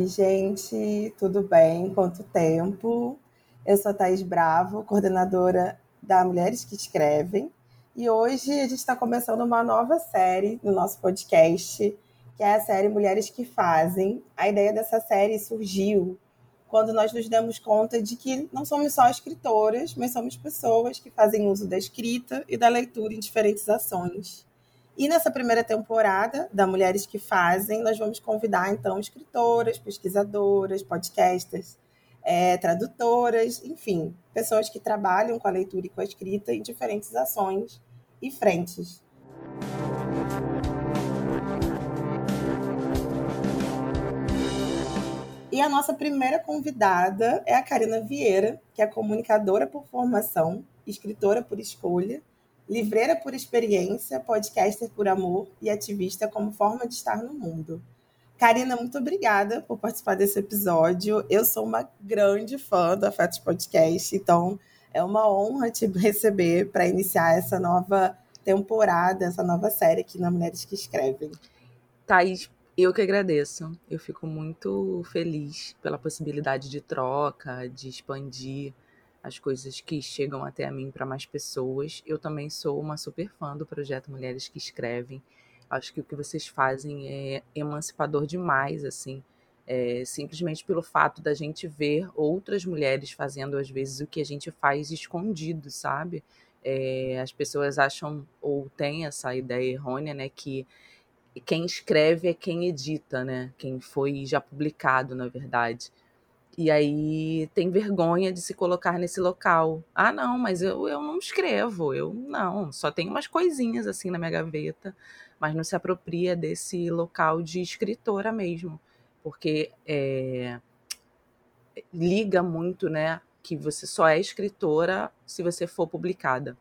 Oi, gente, tudo bem? Quanto tempo? Eu sou Thaís Bravo, coordenadora da Mulheres que Escrevem, e hoje a gente está começando uma nova série no nosso podcast, que é a série Mulheres que Fazem. A ideia dessa série surgiu quando nós nos demos conta de que não somos só escritoras, mas somos pessoas que fazem uso da escrita e da leitura em diferentes ações. E nessa primeira temporada da Mulheres que Fazem, nós vamos convidar então escritoras, pesquisadoras, podcasters, é, tradutoras, enfim, pessoas que trabalham com a leitura e com a escrita em diferentes ações e frentes. E a nossa primeira convidada é a Karina Vieira, que é comunicadora por formação, escritora por escolha livreira por experiência, podcaster por amor e ativista como forma de estar no mundo. Karina, muito obrigada por participar desse episódio. Eu sou uma grande fã do Afetos Podcast, então é uma honra te receber para iniciar essa nova temporada, essa nova série aqui na Mulheres que Escrevem. Thaís, eu que agradeço. Eu fico muito feliz pela possibilidade de troca, de expandir as coisas que chegam até a mim para mais pessoas. Eu também sou uma super fã do projeto Mulheres que Escrevem. Acho que o que vocês fazem é emancipador demais, assim. É, simplesmente pelo fato da gente ver outras mulheres fazendo, às vezes, o que a gente faz escondido, sabe? É, as pessoas acham ou têm essa ideia errônea, né, que quem escreve é quem edita, né? Quem foi já publicado, na verdade. E aí tem vergonha de se colocar nesse local. Ah, não, mas eu, eu não escrevo, eu não, só tenho umas coisinhas assim na minha gaveta, mas não se apropria desse local de escritora mesmo, porque é, liga muito, né, que você só é escritora se você for publicada.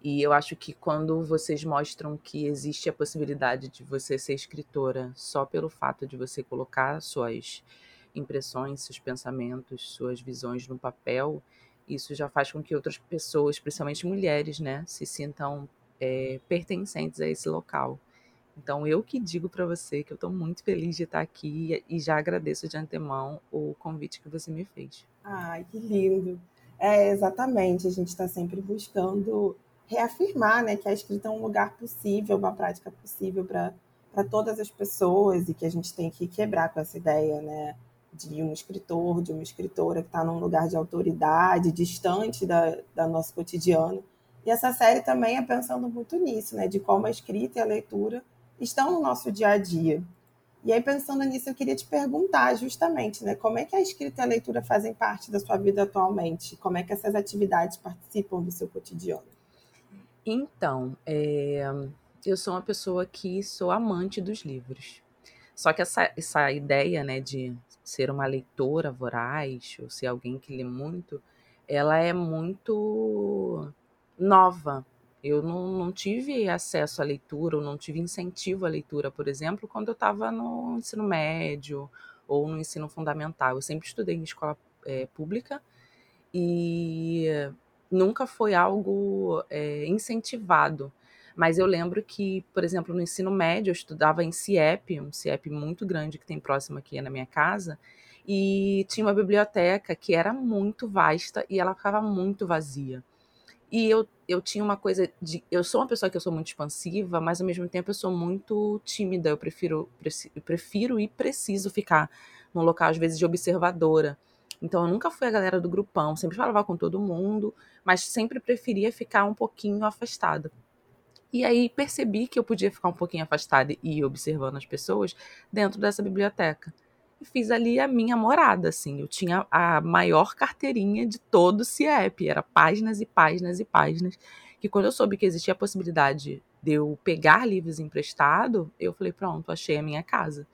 E eu acho que quando vocês mostram que existe a possibilidade de você ser escritora só pelo fato de você colocar suas impressões, seus pensamentos, suas visões no papel, isso já faz com que outras pessoas, principalmente mulheres, né, se sintam é, pertencentes a esse local. Então, eu que digo para você que eu estou muito feliz de estar aqui e já agradeço de antemão o convite que você me fez. Ai, que lindo! É, exatamente, a gente está sempre buscando reafirmar né, que a escrita é um lugar possível, uma prática possível para todas as pessoas e que a gente tem que quebrar com essa ideia, né? De um escritor, de uma escritora que está num lugar de autoridade, distante da, da nosso cotidiano. E essa série também é pensando muito nisso, né? De como a escrita e a leitura estão no nosso dia a dia. E aí, pensando nisso, eu queria te perguntar justamente, né? Como é que a escrita e a leitura fazem parte da sua vida atualmente? Como é que essas atividades participam do seu cotidiano? Então, é... eu sou uma pessoa que sou amante dos livros. Só que essa, essa ideia, né, de ser uma leitora voraz ou ser alguém que lê muito, ela é muito nova. Eu não, não tive acesso à leitura, ou não tive incentivo à leitura, por exemplo, quando eu estava no ensino médio ou no ensino fundamental. Eu sempre estudei em escola é, pública e nunca foi algo é, incentivado. Mas eu lembro que, por exemplo, no ensino médio, eu estudava em CIEP, um CIEP muito grande que tem próximo aqui na minha casa, e tinha uma biblioteca que era muito vasta e ela ficava muito vazia. E eu, eu tinha uma coisa de. Eu sou uma pessoa que eu sou muito expansiva, mas ao mesmo tempo eu sou muito tímida. Eu prefiro, eu prefiro e preciso ficar num local, às vezes, de observadora. Então eu nunca fui a galera do grupão, sempre falava com todo mundo, mas sempre preferia ficar um pouquinho afastada. E aí percebi que eu podia ficar um pouquinho afastada e ir observando as pessoas dentro dessa biblioteca. E fiz ali a minha morada, assim. Eu tinha a maior carteirinha de todo o CIEP. Era páginas e páginas e páginas. Que quando eu soube que existia a possibilidade de eu pegar livros emprestado, eu falei, pronto, achei a minha casa.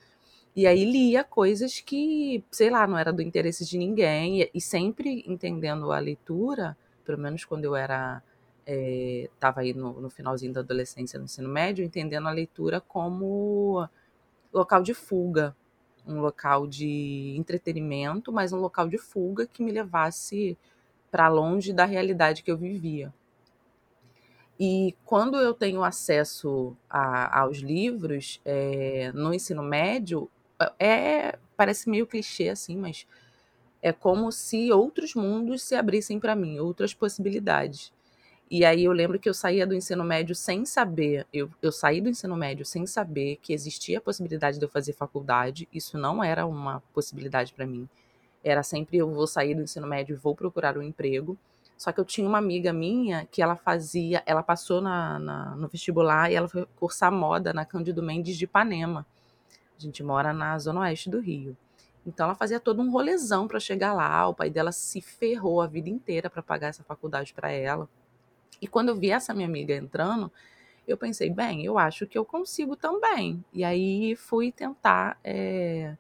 E aí lia coisas que, sei lá, não era do interesse de ninguém. E sempre entendendo a leitura, pelo menos quando eu era estava eh, é, aí no, no, finalzinho da adolescência, no ensino médio, entendendo a leitura como local de fuga, um local de entretenimento, mas um local de fuga que me levasse para longe da realidade que eu vivia. E quando eu tenho acesso a, aos livros é, no ensino médio, é parece meio clichê assim, mas é como se outros mundos se abrissem para mim, outras possibilidades. E aí eu lembro que eu saía do ensino médio sem saber, eu, eu saí do ensino médio sem saber que existia a possibilidade de eu fazer faculdade, isso não era uma possibilidade para mim. Era sempre eu vou sair do ensino médio e vou procurar um emprego. Só que eu tinha uma amiga minha que ela fazia, ela passou na, na, no vestibular e ela foi cursar moda na Cândido Mendes de Ipanema. A gente mora na zona oeste do Rio. Então ela fazia todo um rolezão para chegar lá. O pai dela se ferrou a vida inteira para pagar essa faculdade para ela. E quando eu vi essa minha amiga entrando, eu pensei, bem, eu acho que eu consigo também. E aí fui tentar é,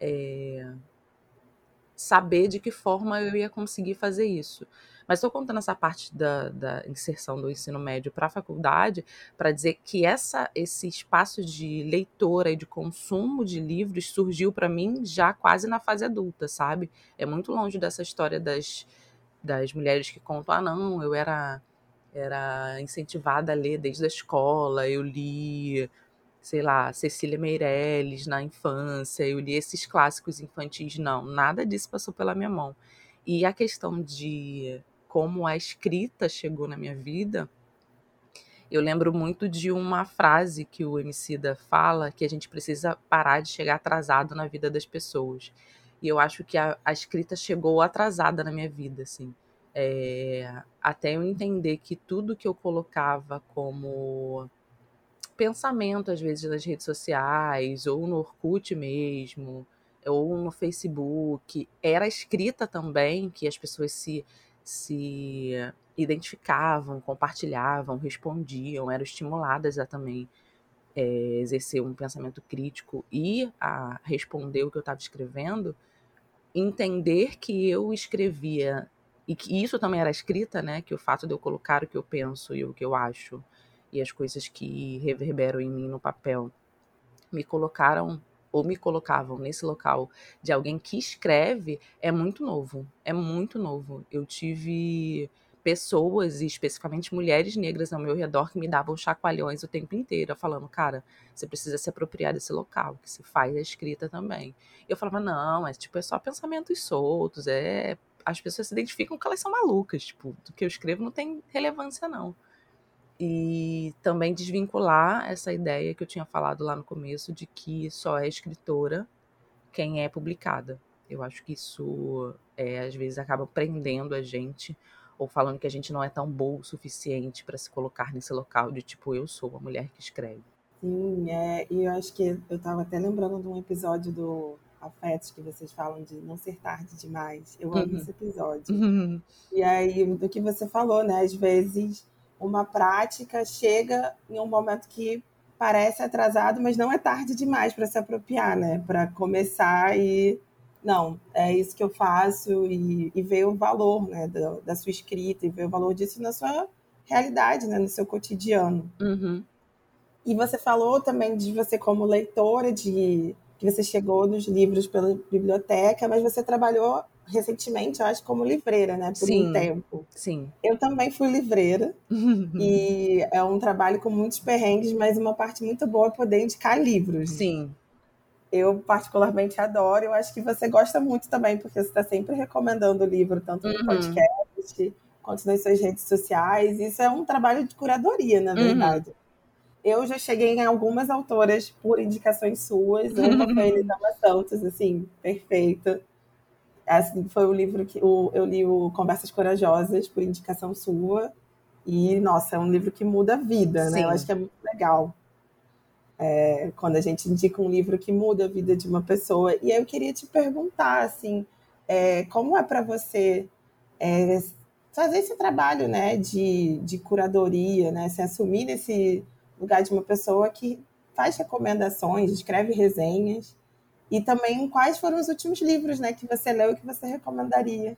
é, saber de que forma eu ia conseguir fazer isso. Mas estou contando essa parte da, da inserção do ensino médio para a faculdade para dizer que essa, esse espaço de leitora e de consumo de livros surgiu para mim já quase na fase adulta, sabe? É muito longe dessa história das, das mulheres que contam: ah, não, eu era, era incentivada a ler desde a escola, eu li sei lá, Cecília Meirelles na infância, eu li esses clássicos infantis, não, nada disso passou pela minha mão. E a questão de como a escrita chegou na minha vida, eu lembro muito de uma frase que o Emicida fala, que a gente precisa parar de chegar atrasado na vida das pessoas. E eu acho que a, a escrita chegou atrasada na minha vida, assim. É, até eu entender que tudo que eu colocava como pensamento, às vezes, nas redes sociais, ou no Orkut mesmo, ou no Facebook, era escrita também, que as pessoas se se identificavam, compartilhavam, respondiam, eram estimuladas a também é, exercer um pensamento crítico e a responder o que eu estava escrevendo, entender que eu escrevia e que isso também era escrita, né? Que o fato de eu colocar o que eu penso e o que eu acho e as coisas que reverberam em mim no papel me colocaram ou me colocavam nesse local de alguém que escreve é muito novo. É muito novo. Eu tive pessoas, e especificamente mulheres negras ao meu redor, que me davam chacoalhões o tempo inteiro, falando, cara, você precisa se apropriar desse local, que se faz a escrita também. E eu falava, não, é tipo, é só pensamentos soltos, é. As pessoas se identificam que elas são malucas, tipo, do que eu escrevo não tem relevância, não e também desvincular essa ideia que eu tinha falado lá no começo de que só é escritora quem é publicada. Eu acho que isso é, às vezes acaba prendendo a gente ou falando que a gente não é tão boa o suficiente para se colocar nesse local de tipo eu sou a mulher que escreve. Sim, é, e eu acho que eu estava até lembrando de um episódio do Afetos que vocês falam de não ser tarde demais. Eu amo uhum. esse episódio. Uhum. E aí, do que você falou, né? Às vezes uma prática chega em um momento que parece atrasado, mas não é tarde demais para se apropriar, né? Para começar e não, é isso que eu faço e, e ver o valor, né, da, da, sua escrita e ver o valor disso na sua realidade, né, no seu cotidiano. Uhum. E você falou também de você como leitora, de que você chegou nos livros pela biblioteca, mas você trabalhou recentemente, eu acho, como livreira, né? Por sim, um tempo. Sim. Eu também fui livreira. e é um trabalho com muitos perrengues, mas uma parte muito boa é poder indicar livros. Sim. Eu particularmente adoro. Eu acho que você gosta muito também, porque você está sempre recomendando o livro, tanto no uhum. podcast quanto nas suas redes sociais. Isso é um trabalho de curadoria, na uhum. verdade. Uhum. Eu já cheguei em algumas autoras por indicações suas. Uma foi Elisama Santos, assim, perfeita assim, foi o livro que o, eu li o Conversas Corajosas por indicação sua. E, nossa, é um livro que muda a vida, né? Eu acho que é muito legal. É, quando a gente indica um livro que muda a vida de uma pessoa. E eu queria te perguntar, assim, é, como é para você é, fazer esse trabalho, né, de, de curadoria, né, se assumir nesse lugar de uma pessoa que faz recomendações, escreve resenhas, e também quais foram os últimos livros né, que você leu e que você recomendaria?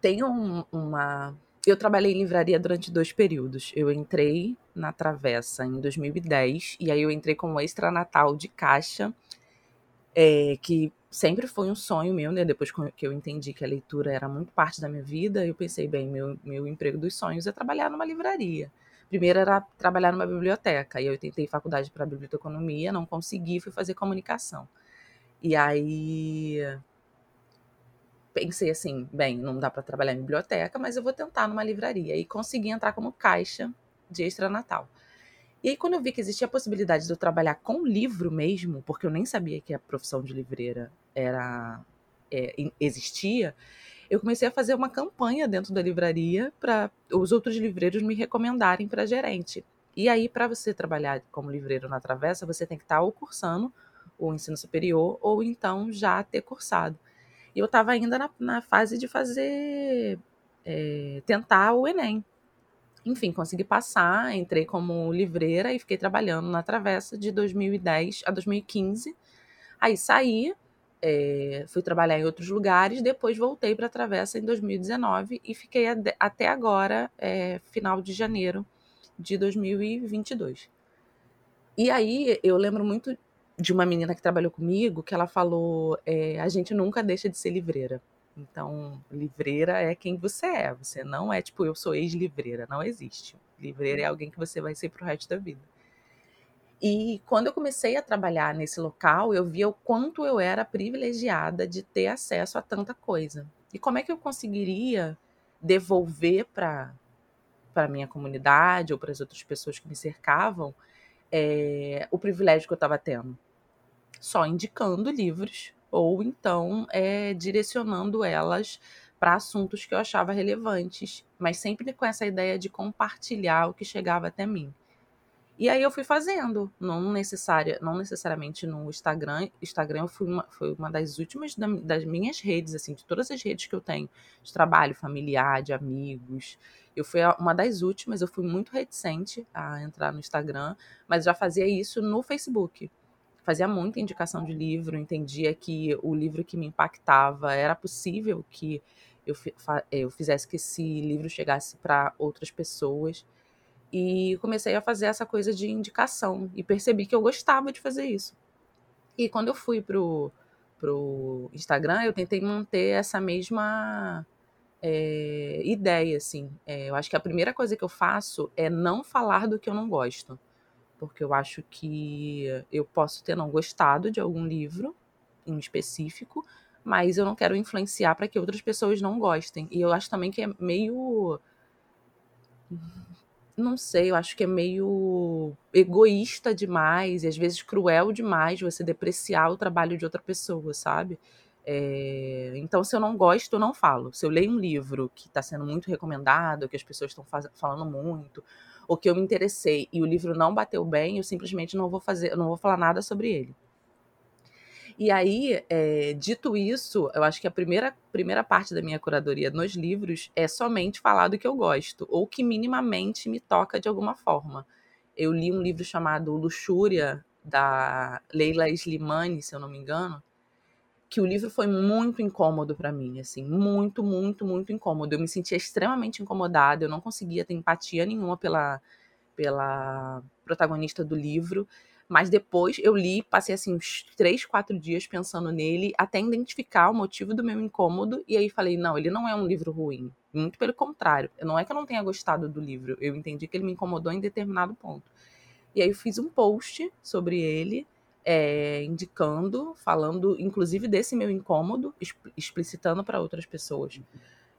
Tem um, uma. Eu trabalhei em livraria durante dois períodos. Eu entrei na Travessa em 2010, e aí eu entrei como extra natal de caixa, é, que sempre foi um sonho meu, né? Depois que eu entendi que a leitura era muito parte da minha vida, eu pensei, bem, meu, meu emprego dos sonhos é trabalhar numa livraria. Primeiro era trabalhar numa biblioteca, e eu tentei faculdade para biblioteconomia, não consegui, fui fazer comunicação. E aí pensei assim, bem, não dá para trabalhar em biblioteca, mas eu vou tentar numa livraria e consegui entrar como caixa de extra natal. E aí quando eu vi que existia a possibilidade de eu trabalhar com livro mesmo, porque eu nem sabia que a profissão de livreira era é, existia, eu comecei a fazer uma campanha dentro da livraria para os outros livreiros me recomendarem para gerente. E aí, para você trabalhar como livreiro na Travessa, você tem que estar tá ou cursando o ensino superior ou então já ter cursado. E eu estava ainda na, na, fase de fazer, é, tentar o Enem. Enfim, consegui passar, entrei como livreira e fiquei trabalhando na Travessa de 2010 a 2015. Aí saí, é, fui trabalhar em outros lugares, depois voltei para a Travessa em 2019 e fiquei até agora, é, final de janeiro de 2022. E aí eu lembro muito de uma menina que trabalhou comigo que ela falou: é, a gente nunca deixa de ser livreira. Então, livreira é quem você é. Você não é tipo, eu sou ex-livreira. Não existe. Livreira é alguém que você vai ser pro resto da vida. E quando eu comecei a trabalhar nesse local, eu via o quanto eu era privilegiada de ter acesso a tanta coisa. E como é que eu conseguiria devolver para para a minha comunidade ou para as outras pessoas que me cercavam é, o privilégio que eu estava tendo. Só indicando livros ou então é, direcionando elas para assuntos que eu achava relevantes, mas sempre com essa ideia de compartilhar o que chegava até mim. E aí eu fui fazendo, não, necessária, não necessariamente no Instagram. Instagram fui uma, foi uma das últimas da, das minhas redes, assim, de todas as redes que eu tenho, de trabalho, familiar, de amigos. Eu fui uma das últimas, eu fui muito reticente a entrar no Instagram, mas já fazia isso no Facebook. Fazia muita indicação de livro, entendia que o livro que me impactava era possível que eu, eu fizesse que esse livro chegasse para outras pessoas. E comecei a fazer essa coisa de indicação e percebi que eu gostava de fazer isso. E quando eu fui pro, pro Instagram, eu tentei manter essa mesma é, ideia, assim. É, eu acho que a primeira coisa que eu faço é não falar do que eu não gosto. Porque eu acho que eu posso ter não gostado de algum livro em específico, mas eu não quero influenciar para que outras pessoas não gostem. E eu acho também que é meio não sei, eu acho que é meio egoísta demais e às vezes cruel demais você depreciar o trabalho de outra pessoa, sabe? É... Então, se eu não gosto, eu não falo. Se eu leio um livro que está sendo muito recomendado, que as pessoas estão falando muito, ou que eu me interessei e o livro não bateu bem, eu simplesmente não vou fazer, não vou falar nada sobre ele. E aí, é, dito isso, eu acho que a primeira, primeira parte da minha curadoria nos livros é somente falar do que eu gosto, ou que minimamente me toca de alguma forma. Eu li um livro chamado Luxúria, da Leila Slimani, se eu não me engano, que o livro foi muito incômodo para mim, assim, muito, muito, muito incômodo. Eu me sentia extremamente incomodada, eu não conseguia ter empatia nenhuma pela, pela protagonista do livro. Mas depois eu li, passei assim uns três, quatro dias pensando nele, até identificar o motivo do meu incômodo. E aí falei, não, ele não é um livro ruim. Muito pelo contrário. Não é que eu não tenha gostado do livro. Eu entendi que ele me incomodou em determinado ponto. E aí eu fiz um post sobre ele, é, indicando, falando, inclusive, desse meu incômodo, explicitando para outras pessoas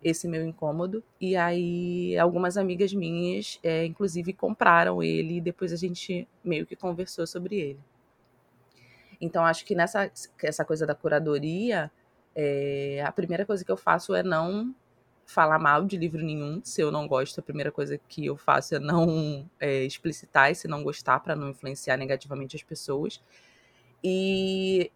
esse meu incômodo. E aí, algumas amigas minhas, é, inclusive, compraram ele e depois a gente meio que conversou sobre ele. Então, acho que nessa essa coisa da curadoria, é, a primeira coisa que eu faço é não falar mal de livro nenhum. Se eu não gosto, a primeira coisa que eu faço é não é, explicitar se não gostar, para não influenciar negativamente as pessoas. E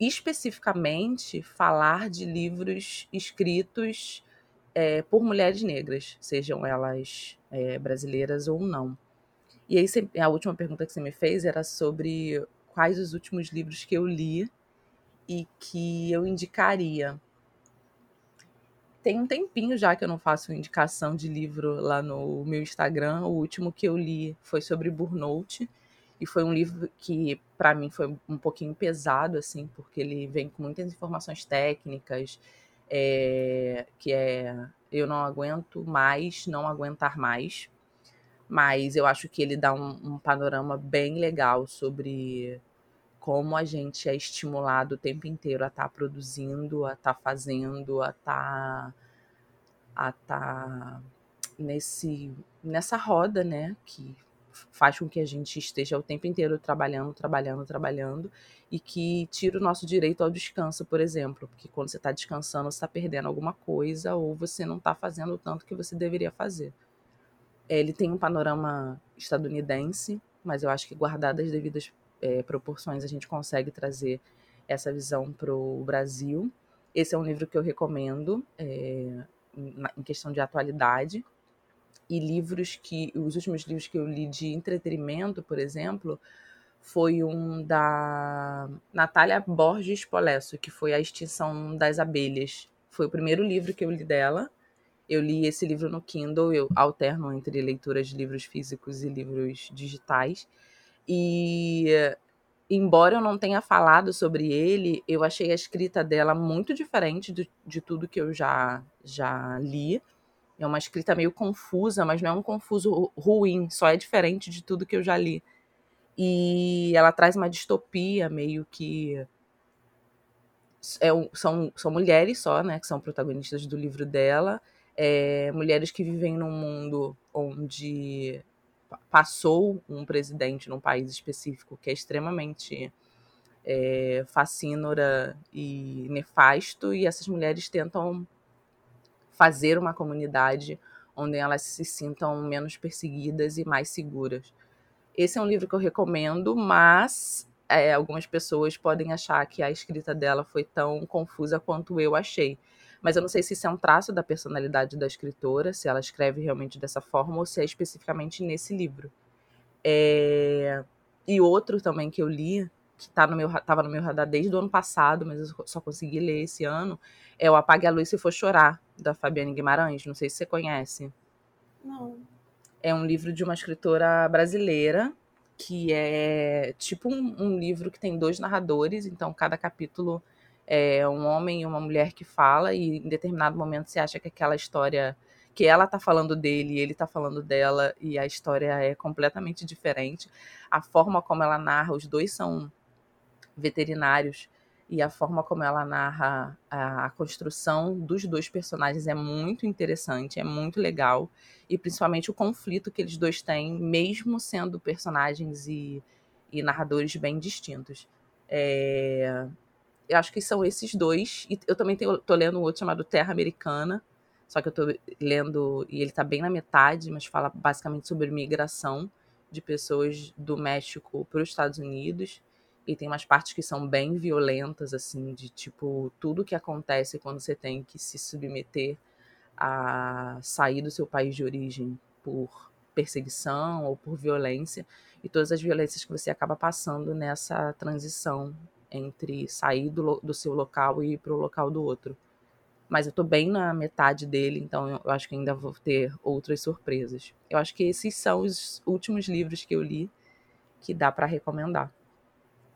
especificamente falar de livros escritos é, por mulheres negras, sejam elas é, brasileiras ou não. E aí, a última pergunta que você me fez era sobre quais os últimos livros que eu li e que eu indicaria. Tem um tempinho já que eu não faço indicação de livro lá no meu Instagram. O último que eu li foi sobre Burnout. E foi um livro que, para mim, foi um pouquinho pesado, assim, porque ele vem com muitas informações técnicas é, que é Eu Não Aguento Mais, Não Aguentar Mais. Mas eu acho que ele dá um, um panorama bem legal sobre como a gente é estimulado o tempo inteiro a estar tá produzindo, a estar tá fazendo, a estar tá, a tá nesse nessa roda, né, que faz com que a gente esteja o tempo inteiro trabalhando, trabalhando, trabalhando e que tira o nosso direito ao descanso, por exemplo, porque quando você está descansando, você está perdendo alguma coisa ou você não está fazendo o tanto que você deveria fazer. Ele tem um panorama estadunidense, mas eu acho que guardadas as devidas é, proporções a gente consegue trazer essa visão para o Brasil. Esse é um livro que eu recomendo é, em questão de atualidade, e livros que os últimos livros que eu li de entretenimento, por exemplo, foi um da Natália Borges Polesso, que foi A Extinção das Abelhas. Foi o primeiro livro que eu li dela. Eu li esse livro no Kindle, eu alterno entre leituras de livros físicos e livros digitais. E embora eu não tenha falado sobre ele, eu achei a escrita dela muito diferente de, tudo que eu já, já li. É uma escrita meio confusa, mas não é um confuso ruim, só é diferente de tudo que eu já li. E ela traz uma distopia meio que. É, são, são mulheres só, né, que são protagonistas do livro dela. É, mulheres que vivem num mundo onde passou um presidente num país específico que é extremamente é, e nefasto, e essas mulheres tentam fazer uma comunidade onde elas se sintam menos perseguidas e mais seguras. Esse é um livro que eu recomendo, mas é, algumas pessoas podem achar que a escrita dela foi tão confusa quanto eu achei. Mas eu não sei se isso é um traço da personalidade da escritora, se ela escreve realmente dessa forma ou se é especificamente nesse livro. É... E outro também que eu li, que tá no meu, tava no meu radar desde o ano passado, mas eu só consegui ler esse ano, é o Apague a Luz Se For Chorar, da Fabiane Guimarães. Não sei se você conhece. Não. É um livro de uma escritora brasileira, que é tipo um, um livro que tem dois narradores, então cada capítulo é um homem e uma mulher que fala, e em determinado momento você acha que aquela história que ela tá falando dele, ele tá falando dela, e a história é completamente diferente. A forma como ela narra, os dois são veterinários e a forma como ela narra a, construção dos dois personagens é muito interessante, é muito legal e principalmente o conflito que eles dois têm, mesmo sendo personagens e, e narradores bem distintos. É, eu acho que são esses dois. E eu também tenho, tô lendo um outro chamado Terra Americana, só que eu tô lendo e ele tá bem na metade, mas fala basicamente sobre migração de pessoas do México para os Estados Unidos e tem umas partes que são bem violentas, assim, de tipo, tudo que acontece quando você tem que se submeter a sair do seu país de origem por perseguição ou por violência, e todas as violências que você acaba passando nessa transição entre sair do, do seu local e ir para o local do outro. Mas eu tô bem na metade dele, então eu acho que ainda vou ter outras surpresas. Eu acho que esses são os últimos livros que eu li que dá para recomendar.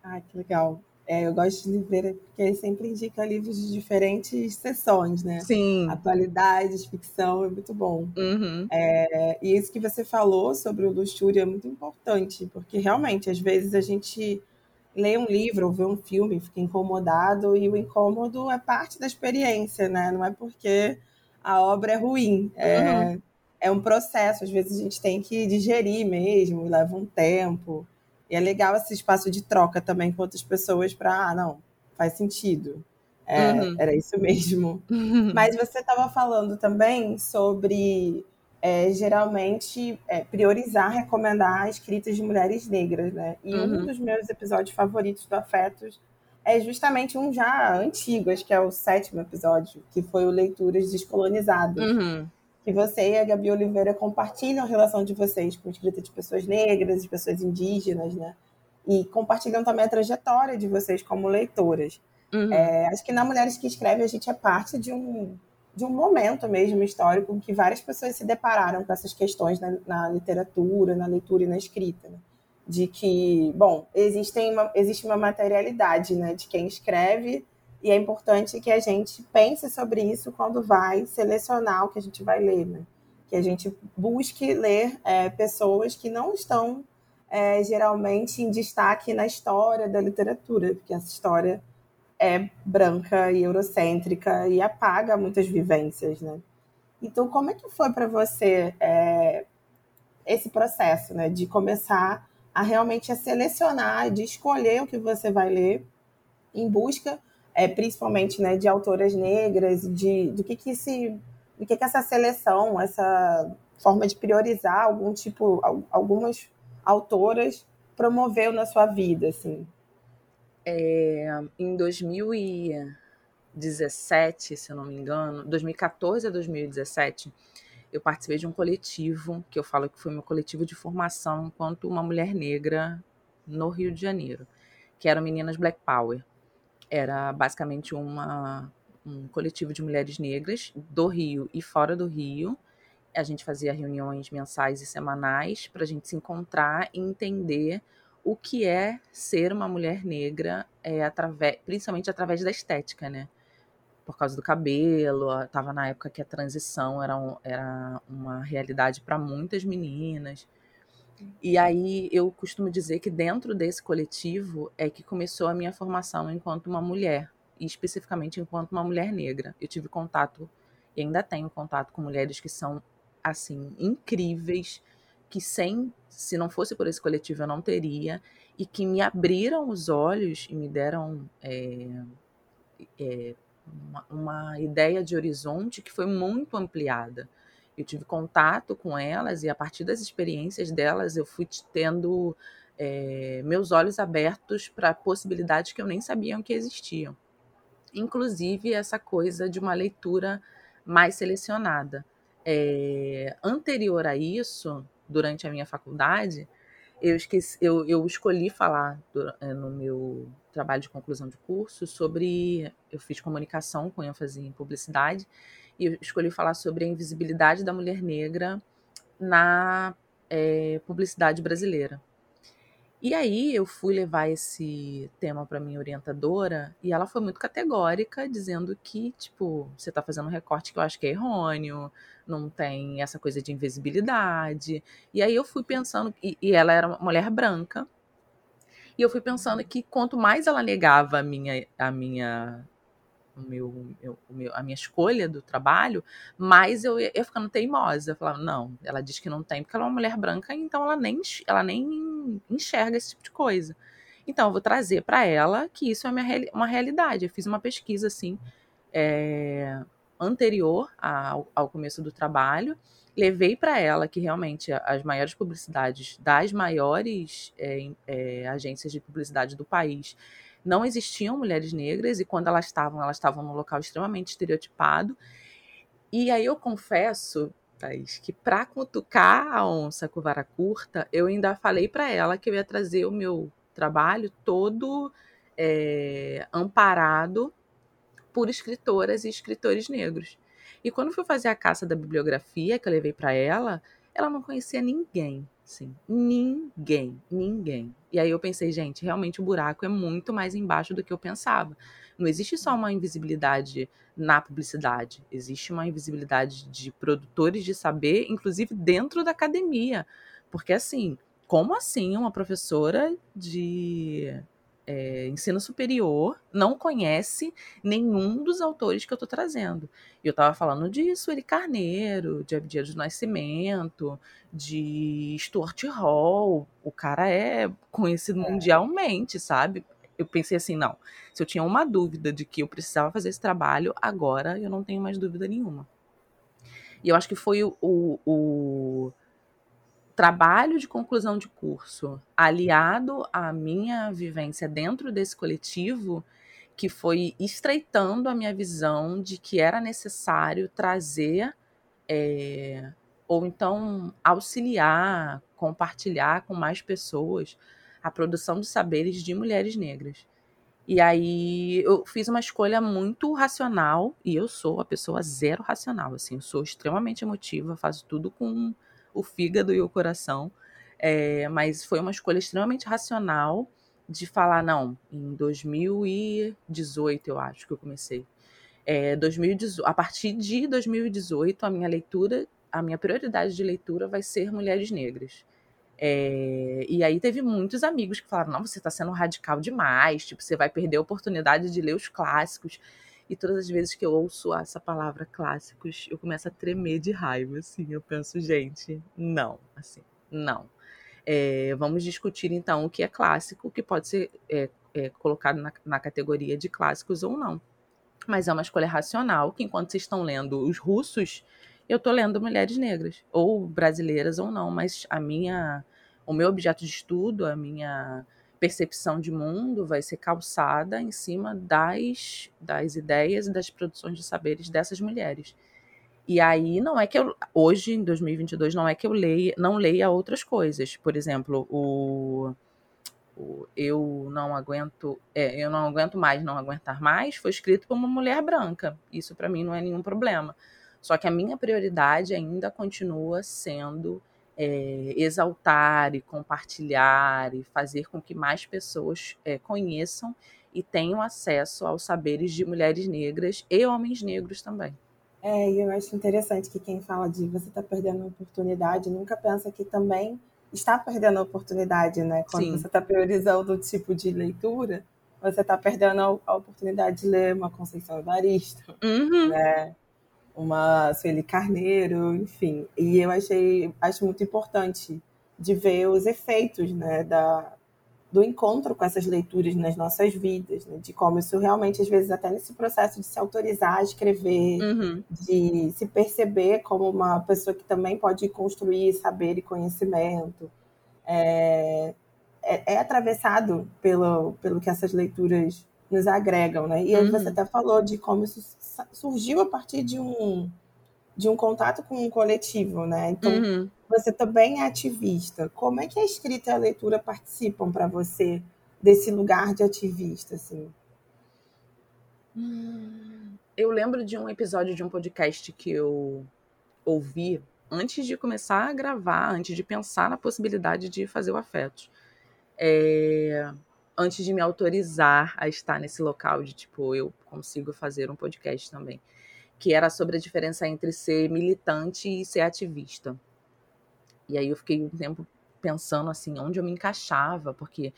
Ah, que legal. É, eu gosto de ler porque sempre indica livros de diferentes sessões, né? Sim. Atualidades, ficção, é muito bom. Uhum. É, e isso que você falou sobre o luxúria é muito importante, porque realmente, às vezes, a gente lê um livro ou vê um filme, fica incomodado, e o incômodo é parte da experiência, né? Não é porque a obra é ruim. É, uhum. é um processo, às vezes a gente tem que digerir mesmo, leva um tempo. E é legal esse espaço de troca também com outras pessoas para, ah, não, faz sentido. É, uhum. Era isso mesmo. Uhum. Mas você estava falando também sobre é, geralmente é, priorizar, recomendar escritas de mulheres negras, né? E uhum. um dos meus episódios favoritos do Afetos é justamente um já antigo, acho que é o sétimo episódio, que foi o Leituras Descolonizadas. Que você e a Gabi Oliveira compartilham a relação de vocês com escrita de pessoas negras, de pessoas indígenas, né? E compartilham também a trajetória de vocês como leitoras. Uhum. É, acho que na Mulheres que Escrevem a gente é parte de um, de um momento mesmo histórico em que várias pessoas se depararam com essas questões na, na literatura, na leitura e na escrita. Né? De que, bom, existem uma, existe uma materialidade né, de quem escreve e é importante que a gente pense sobre isso quando vai selecionar o que a gente vai ler, né? Que a gente busque ler é, pessoas que não estão é, geralmente em destaque na história da literatura, porque essa história é branca e eurocêntrica e apaga muitas vivências, né? Então, como é que foi para você é, esse processo, né, de começar a realmente a selecionar, de escolher o que você vai ler em busca, é, principalmente, né, de autoras negras, de do que que se, do que que essa seleção, essa forma de priorizar algum tipo, algumas autoras promoveu na sua vida, assim? É, em 2017, se eu não me engano, 2014 a 2017, eu participei de um coletivo, que eu falo que foi meu coletivo de formação enquanto uma mulher negra no Rio de Janeiro, que era Meninas Black Power. Era basicamente uma, um coletivo de mulheres negras do Rio e fora do Rio. A gente fazia reuniões mensais e semanais para a gente se encontrar e entender o que é ser uma mulher negra, é, através, principalmente através da estética, né? Por causa do cabelo, estava na época que a transição era, um, era uma realidade para muitas meninas. E aí eu costumo dizer que dentro desse coletivo é que começou a minha formação enquanto uma mulher, e especificamente enquanto uma mulher negra. Eu tive contato e ainda tenho contato com mulheres que são assim incríveis, que sem, se não fosse por esse coletivo eu não teria, e que me abriram os olhos e me deram é, é, uma, uma ideia de horizonte que foi muito ampliada. Eu tive contato com elas e a partir das experiências delas eu fui tendo é, meus olhos abertos para possibilidades que eu nem sabia que existiam. Inclusive essa coisa de uma leitura mais selecionada. É, anterior a isso, durante a minha faculdade, eu, esqueci, eu, eu escolhi falar eh, no meu trabalho de conclusão de curso sobre. Eu fiz comunicação com ênfase em publicidade, e eu escolhi falar sobre a invisibilidade da mulher negra na é, publicidade brasileira. E aí eu fui levar esse tema para minha orientadora e ela foi muito categórica, dizendo que, tipo, você está fazendo um recorte que eu acho que é errôneo, não tem essa coisa de invisibilidade. E aí eu fui pensando, e, e ela era uma mulher branca, e eu fui pensando que quanto mais ela negava a minha, a minha o meu, meu, meu, a minha escolha do trabalho, mais eu ia, ia ficando teimosa. Eu falava, não, ela diz que não tem, porque ela é uma mulher branca, então ela nem, ela nem enxerga esse tipo de coisa. Então, eu vou trazer para ela que isso é uma, uma realidade. Eu fiz uma pesquisa, assim, é, anterior ao, ao começo do trabalho, levei para ela que realmente as maiores publicidades das maiores é, é, agências de publicidade do país não existiam mulheres negras e quando elas estavam, elas estavam num local extremamente estereotipado. E aí eu confesso, Thaís, que para cutucar a onça com vara curta, eu ainda falei para ela que eu ia trazer o meu trabalho todo é, amparado por escritoras e escritores negros. E quando fui fazer a caça da bibliografia que eu levei para ela, ela não conhecia ninguém, sim, ninguém, ninguém. E aí eu pensei, gente, realmente o buraco é muito mais embaixo do que eu pensava. Não existe só uma invisibilidade na publicidade, existe uma invisibilidade de produtores de saber, inclusive dentro da academia. Porque assim, como assim uma professora de é, ensino superior não conhece nenhum dos autores que eu estou trazendo. E eu estava falando de Sueli Carneiro, de Abdias do Nascimento, de Stuart Hall. O cara é conhecido é. mundialmente, sabe? Eu pensei assim, não. Se eu tinha uma dúvida de que eu precisava fazer esse trabalho, agora eu não tenho mais dúvida nenhuma. E eu acho que foi o, o, o trabalho de conclusão de curso aliado à minha vivência dentro desse coletivo que foi estreitando a minha visão de que era necessário trazer é, ou então auxiliar, compartilhar com mais pessoas a produção de saberes de mulheres negras. E aí eu fiz uma escolha muito racional, e eu sou a pessoa zero racional, assim, eu sou extremamente emotiva, faço tudo com o fígado e o coração. É, mas foi uma escolha extremamente racional de falar, não, em 2018, eu acho que eu comecei. É, 2018, a partir de 2018, a minha leitura, a minha prioridade de leitura vai ser mulheres negras. É, e aí teve muitos amigos que falaram: não, você está sendo radical demais, tipo, você vai perder a oportunidade de ler os clássicos. E todas as vezes que eu ouço essa palavra clássicos, eu começo a tremer de raiva, assim. Eu penso, gente, não, assim, não. É, vamos discutir então o que é clássico, o que pode ser é, é, colocado na, na categoria de clássicos ou não. Mas é uma escolha racional que, enquanto vocês estão lendo os russos, eu estou lendo mulheres negras, ou brasileiras ou não, mas a minha, o meu objeto de estudo, a minha percepção de mundo vai ser calçada em cima das, das ideias e das produções de saberes dessas mulheres. E aí não é que eu hoje em 2022 não é que eu leia, não leia outras coisas. Por exemplo, o, o eu não aguento, é, eu não aguento mais, não aguentar mais, foi escrito por uma mulher branca. Isso para mim não é nenhum problema. Só que a minha prioridade ainda continua sendo é, exaltar e compartilhar e fazer com que mais pessoas é, conheçam e tenham acesso aos saberes de mulheres negras e homens negros também. É, e eu acho interessante que quem fala de você está perdendo a oportunidade nunca pensa que também está perdendo a oportunidade, né? Quando Sim. você está priorizando o tipo de leitura, você está perdendo a oportunidade de ler uma Conceição Evaristo, uhum. né? Uma Sueli Carneiro, enfim. E eu achei, acho muito importante de ver os efeitos né, da, do encontro com essas leituras nas nossas vidas, né, de como isso realmente, às vezes, até nesse processo de se autorizar a escrever, uhum. de se perceber como uma pessoa que também pode construir saber e conhecimento, é, é, é atravessado pelo, pelo que essas leituras nos agregam, né? E aí você uhum. até falou de como isso surgiu a partir de um de um contato com um coletivo, né? Então, uhum. você também é ativista. Como é que a escrita e a leitura participam para você desse lugar de ativista, assim? Hum, eu lembro de um episódio de um podcast que eu ouvi antes de começar a gravar, antes de pensar na possibilidade de fazer o afeto. É, antes de me autorizar a estar nesse local de tipo, eu consigo fazer um podcast também, que era sobre a diferença entre ser militante e ser ativista. E aí eu fiquei um tempo pensando assim, onde eu me encaixava, porque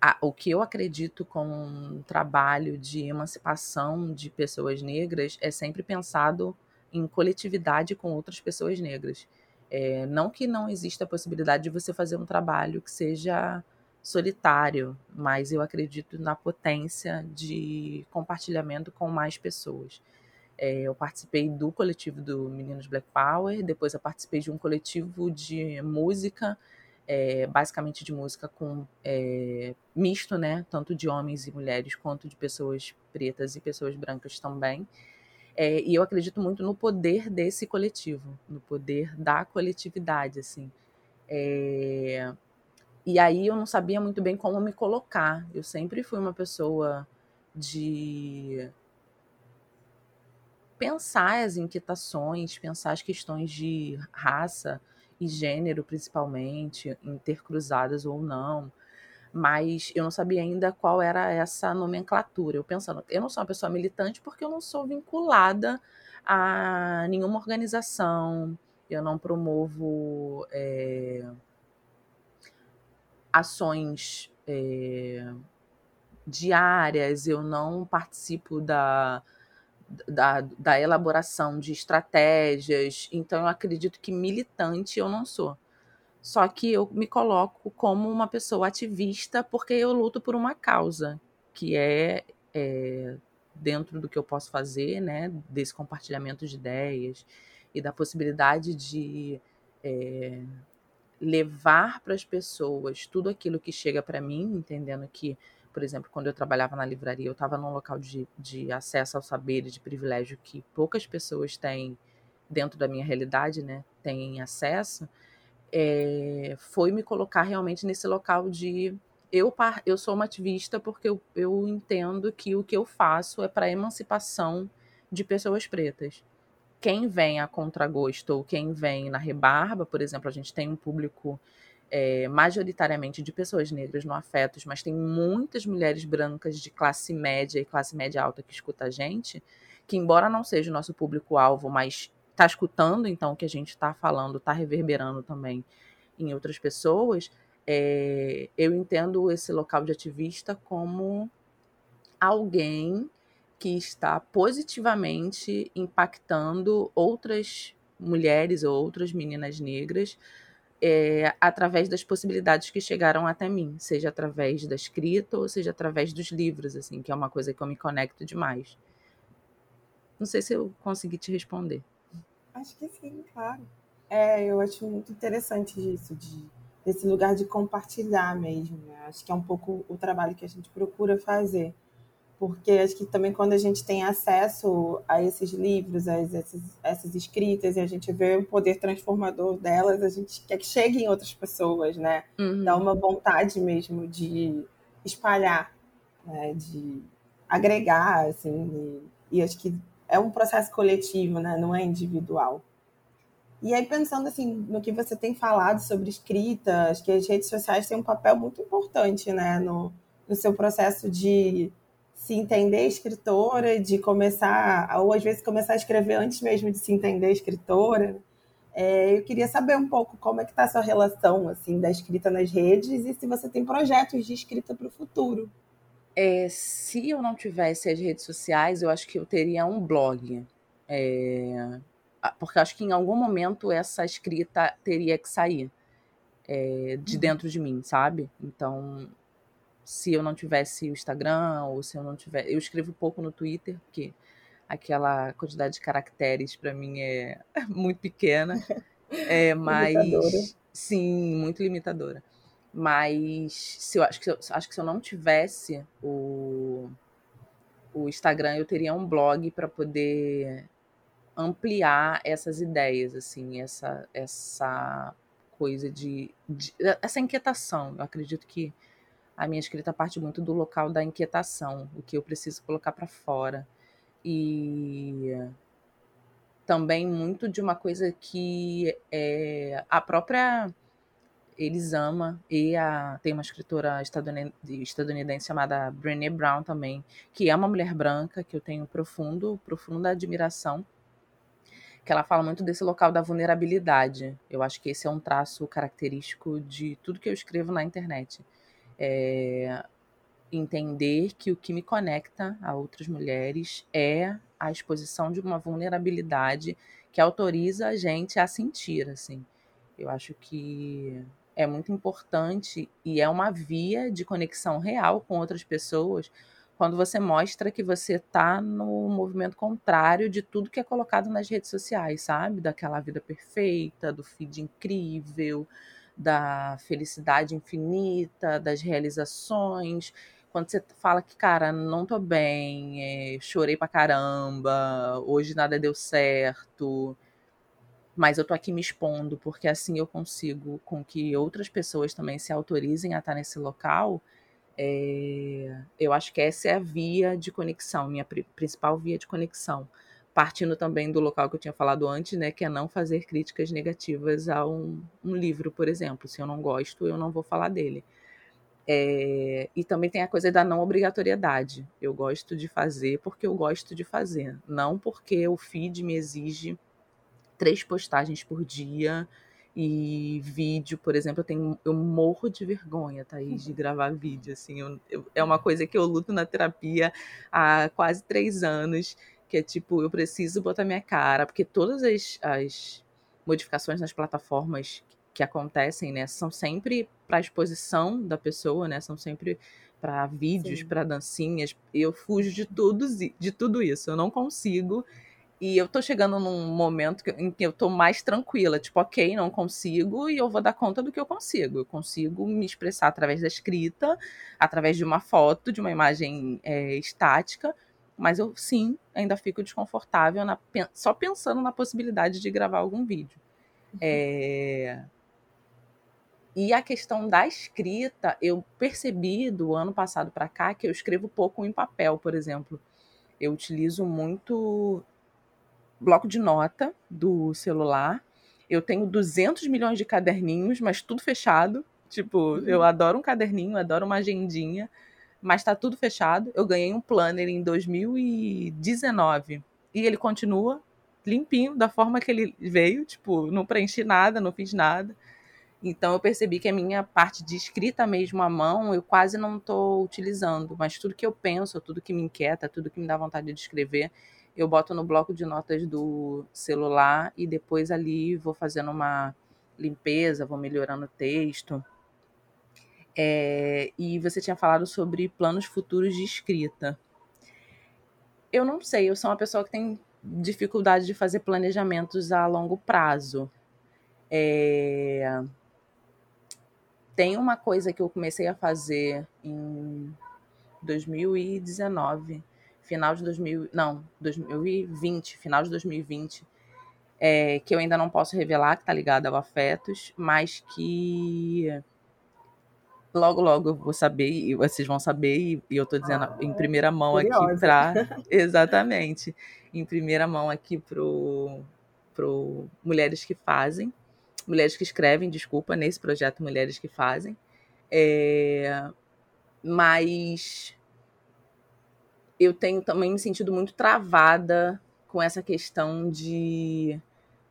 a, o que eu acredito com um trabalho de emancipação de pessoas negras é sempre pensado em coletividade com outras pessoas negras. É, não que não exista a possibilidade de você fazer um trabalho que seja solitário, mas eu acredito na potência de compartilhamento com mais pessoas. É, eu participei do coletivo do Meninos Black Power, depois eu participei de um coletivo de música, é, basicamente de música com é, misto, né, tanto de homens e mulheres quanto de pessoas pretas e pessoas brancas também. É, e eu acredito muito no poder desse coletivo, no poder da coletividade, assim. É, e aí eu não sabia muito bem como me colocar. Eu sempre fui uma pessoa de pensar as inquietações, pensar as questões de raça e gênero, principalmente, intercruzadas ou não. Mas eu não sabia ainda qual era essa nomenclatura. Eu pensando, eu não sou uma pessoa militante porque eu não sou vinculada a nenhuma organização, eu não promovo. É ações é, diárias, eu não participo da, da, da, elaboração de estratégias, então eu acredito que militante eu não sou. Só que eu me coloco como uma pessoa ativista porque eu luto por uma causa, que é, é dentro do que eu posso fazer, né, desse compartilhamento de ideias e da possibilidade de é, levar para as pessoas tudo aquilo que chega para mim, entendendo que, por exemplo, quando eu trabalhava na livraria, eu estava num local de, de acesso ao saber e de privilégio que poucas pessoas têm dentro da minha realidade, né, têm acesso, é, foi me colocar realmente nesse local de eu, eu sou uma ativista porque eu, eu entendo que o que eu faço é para a emancipação de pessoas pretas quem vem a contragosto ou quem vem na rebarba, por exemplo, a gente tem um público é, majoritariamente de pessoas negras no Afetos, mas tem muitas mulheres brancas de classe média e classe média alta que escuta a gente, que embora não seja o nosso público-alvo, mas está escutando, então, o que a gente está falando, está reverberando também em outras pessoas, é, eu entendo esse local de ativista como alguém que está positivamente impactando outras mulheres ou outras meninas negras é, através das possibilidades que chegaram até mim, seja através da escrita ou seja através dos livros, assim, que é uma coisa que eu me conecto demais. Não sei se eu consegui te responder. Acho que sim, claro. É, eu acho muito interessante isso, de, desse lugar de compartilhar mesmo. Né? Acho que é um pouco o trabalho que a gente procura fazer porque acho que também quando a gente tem acesso a esses livros, a essas, essas escritas, e a gente vê o poder transformador delas, a gente quer que chegue em outras pessoas, né? Uhum. Dá uma vontade mesmo de espalhar, né? de agregar, assim, e, e acho que é um processo coletivo, né? Não é individual. E aí, pensando assim, no que você tem falado sobre escrita, acho que as redes sociais têm um papel muito importante, né? No, no seu processo de se entender escritora, de começar, ou às vezes começar a escrever antes mesmo de se entender escritora. É, eu queria saber um pouco como é que está a sua relação assim da escrita nas redes e se você tem projetos de escrita para o futuro. É, se eu não tivesse as redes sociais, eu acho que eu teria um blog. É, porque acho que em algum momento essa escrita teria que sair é, de uhum. dentro de mim, sabe? Então se eu não tivesse o Instagram ou se eu não tiver, eu escrevo pouco no Twitter, porque aquela quantidade de caracteres para mim é muito pequena. É, mas limitadora. sim, muito limitadora. Mas se eu acho que acho que se eu não tivesse o o Instagram, eu teria um blog para poder ampliar essas ideias, assim, essa essa coisa de, de essa inquietação. Eu acredito que a minha escrita parte muito do local da inquietação, o que eu preciso colocar para fora. E também muito de uma coisa que é, a própria Elisama e a, tem uma escritora estadunidense, chamada Brené Brown também, que é uma mulher branca que eu tenho profundo, profunda admiração, que ela fala muito desse local da vulnerabilidade. Eu acho que esse é um traço característico de tudo que eu escrevo na internet é, entender que o que me conecta a outras mulheres é a exposição de uma vulnerabilidade que autoriza a gente a sentir, assim. Eu acho que é muito importante e é uma via de conexão real com outras pessoas quando você mostra que você está no movimento contrário de tudo que é colocado nas redes sociais, sabe? Daquela vida perfeita, do feed incrível, da felicidade infinita, das realizações. Quando você fala que, cara, não tô bem, é, chorei pra caramba, hoje nada deu certo, mas eu tô aqui me expondo porque assim eu consigo com que outras pessoas também se autorizem a estar nesse local. É, eu acho que essa é a via de conexão, minha principal via de conexão partindo também do local que eu tinha falado antes, né, que é não fazer críticas negativas a um, um livro, por exemplo. Se eu não gosto, eu não vou falar dele. É, e também tem a coisa da não obrigatoriedade. Eu gosto de fazer porque eu gosto de fazer, não porque o feed me exige três postagens por dia e vídeo, por exemplo, eu tenho eu morro de vergonha, Thaís, de gravar vídeo, assim, eu, eu, é uma coisa que eu luto na terapia há quase três anos que é tipo, eu preciso botar minha cara, porque todas as, as modificações nas plataformas que acontecem, né, são sempre para exposição da pessoa, né, são sempre para vídeos, para dancinhas. Eu fujo de tudo, de tudo isso. Eu não consigo. E eu tô chegando num momento em que eu tô mais tranquila, tipo, ok, não consigo e eu vou dar conta do que eu consigo. Eu consigo me expressar através da escrita, através de uma foto, de uma imagem é, estática, mas eu sim ainda fico desconfortável na, só pensando na possibilidade de gravar algum vídeo. Uhum. É... E a questão da escrita, eu percebi do ano passado para cá que eu escrevo pouco em papel, por exemplo. Eu utilizo muito bloco de nota do celular. Eu tenho 200 milhões de caderninhos, mas tudo fechado. Tipo, uhum. eu adoro um caderninho, adoro uma agendinha mas está tudo fechado. Eu ganhei um planner em 2019 e ele continua limpinho da forma que ele veio, tipo, não preenchi nada, não fiz nada. Então eu percebi que a minha parte de escrita mesmo à mão eu quase não estou utilizando, mas tudo que eu penso, tudo que me inquieta, tudo que me dá vontade de escrever, eu boto no bloco de notas do celular e depois ali vou fazendo uma limpeza, vou melhorando o texto. É, e você tinha falado sobre planos futuros de escrita. Eu não sei, eu sou uma pessoa que tem dificuldade de fazer planejamentos a longo prazo. É, tem uma coisa que eu comecei a fazer em 2019, final de 2000, não, 2020, final de 2020, é, que eu ainda não posso revelar, que tá ligado ao afetos, mas que logo, logo eu vou saber, e vocês vão saber, e, eu tô dizendo ah, em primeira mão curiosa. aqui para Exatamente. Em primeira mão aqui pro, pro Mulheres que Fazem, Mulheres que Escrevem, desculpa, nesse projeto Mulheres que Fazem. É, mas eu tenho também me sentido muito travada com essa questão de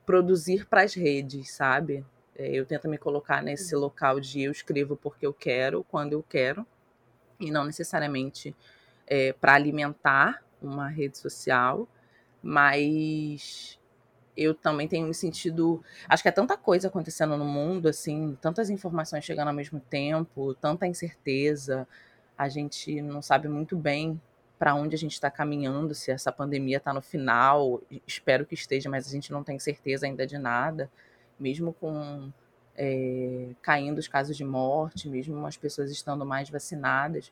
produzir para as redes, sabe? É, eu tento me colocar nesse uhum. local de eu escrevo porque eu quero, quando eu quero, e não necessariamente é, para alimentar uma rede social, mas eu também tenho me sentido. Acho que é tanta coisa acontecendo no mundo, assim, tantas informações chegando ao mesmo tempo, tanta incerteza. A gente não sabe muito bem para onde a gente está caminhando, se essa pandemia está no final. Espero que esteja, mas a gente não tem certeza ainda de nada. Mesmo com é, caindo os casos de morte, mesmo as pessoas estando mais vacinadas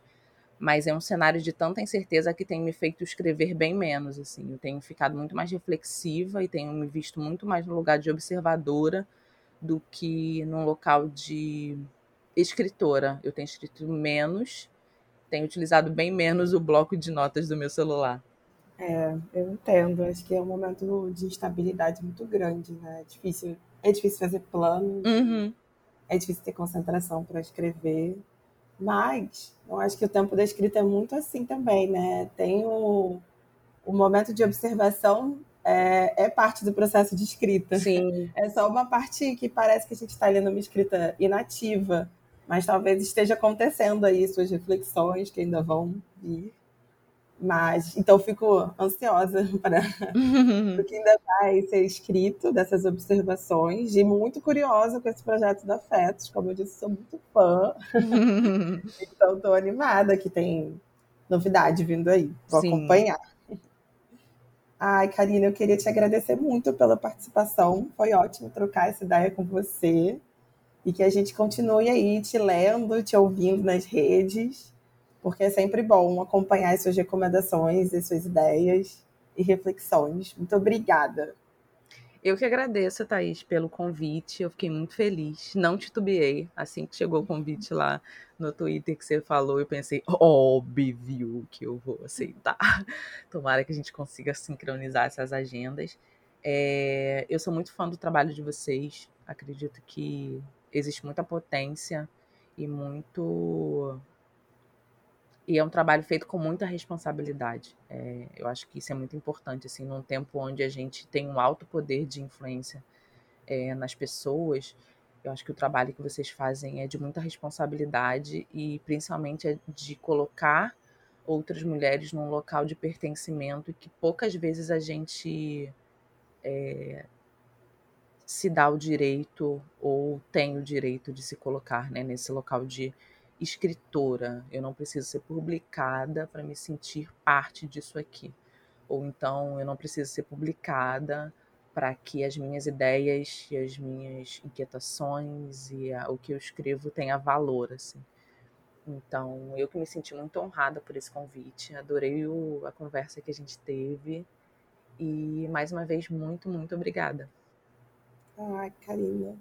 mas é um cenário de tanta incerteza que tem me feito escrever bem menos, assim. Eu tenho ficado muito mais reflexiva e tenho me visto muito mais no lugar de observadora do que num local de escritora. Eu tenho escrito menos, tenho utilizado bem menos o bloco de notas do meu celular. É, eu entendo. Acho que é um momento de instabilidade muito grande, né? É difícil, é difícil fazer planos, uhum. é difícil ter concentração para escrever. Mas eu acho que o tempo da escrita é muito assim também, né? Tem o, o momento de observação é, é, parte do processo de escrita. Sim. É só uma parte que parece que a gente está lendo uma escrita inativa, mas talvez esteja acontecendo aí suas reflexões que ainda vão vir. Mas, então, fico ansiosa para o que ainda vai ser escrito dessas observações e muito curiosa com esse projeto da FETS. Como eu disse, sou muito fã. então, estou animada que tem novidade vindo aí. Vou Sim. acompanhar. Ai, Karina, eu queria te agradecer muito pela participação. Foi ótimo trocar essa ideia com você. E que a gente continue aí te lendo, te ouvindo nas redes porque é sempre bom acompanhar as suas recomendações e suas ideias e reflexões. Muito obrigada. Eu que agradeço, Thaís, pelo convite. Eu fiquei muito feliz. Não titubeei. Assim que chegou o convite lá no Twitter que você falou, eu pensei, óbvio que eu vou aceitar. Tomara que a gente consiga sincronizar essas agendas. É, eu sou muito fã do trabalho de vocês. Acredito que existe muita potência e muito e é um trabalho feito com muita responsabilidade. É, eu acho que isso é muito importante, assim, num tempo onde a gente tem um alto poder de influência é, nas pessoas. Eu acho que o trabalho que vocês fazem é de muita responsabilidade e principalmente é de colocar outras mulheres num local de pertencimento que poucas vezes a gente é, se dá o direito ou tem o direito de se colocar né, nesse local de escritora, eu não preciso ser publicada para me sentir parte disso aqui. Ou então eu não preciso ser publicada para que as minhas ideias e as minhas inquietações e a, o que eu escrevo tenha valor, assim. Então, eu que me senti muito honrada por esse convite, adorei o, a conversa que a gente teve e mais uma vez muito, muito obrigada. Ai, Karina,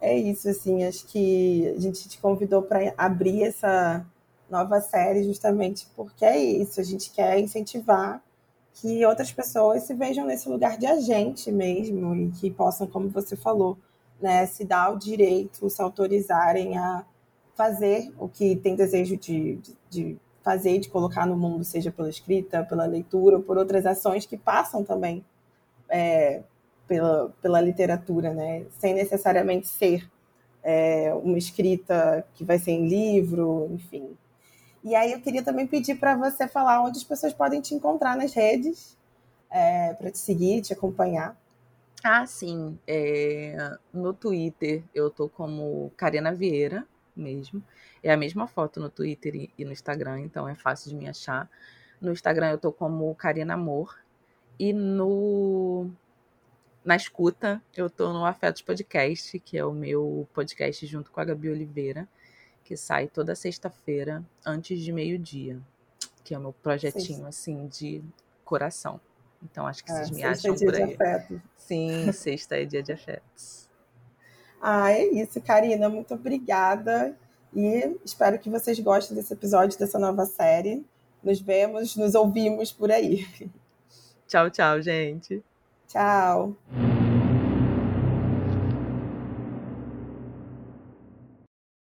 é isso, assim, acho que a gente te convidou para abrir essa nova série justamente porque é isso, a gente quer incentivar que outras pessoas se vejam nesse lugar de agente mesmo e que possam, como você falou, né, se dar o direito, se autorizarem a fazer o que tem desejo de, de, de fazer, de colocar no mundo, seja pela escrita, pela leitura, ou por outras ações que passam também é, pela, pela literatura, né? Sem necessariamente ser é, uma escrita que vai ser em livro, enfim. E aí eu queria também pedir para você falar onde as pessoas podem te encontrar nas redes, é, para te seguir, te acompanhar. Ah, sim. É, no Twitter eu tô como Karina Vieira mesmo. É a mesma foto no Twitter e, no Instagram, então é fácil de me achar. No Instagram eu tô como Karina Amor. E no na escuta, eu tô no Afetos Podcast, que é o meu podcast junto com a Gabi Oliveira, que sai toda sexta-feira, antes de meio-dia. Que é o meu projetinho, Sim. assim, de coração. Então acho que vocês é, me acham é por aí. De Sim, sexta é dia de afetos. Ah, é isso, Karina. Muito obrigada. E espero que vocês gostem desse episódio, dessa nova série. Nos vemos, nos ouvimos por aí. Tchau, tchau, gente. Tchau.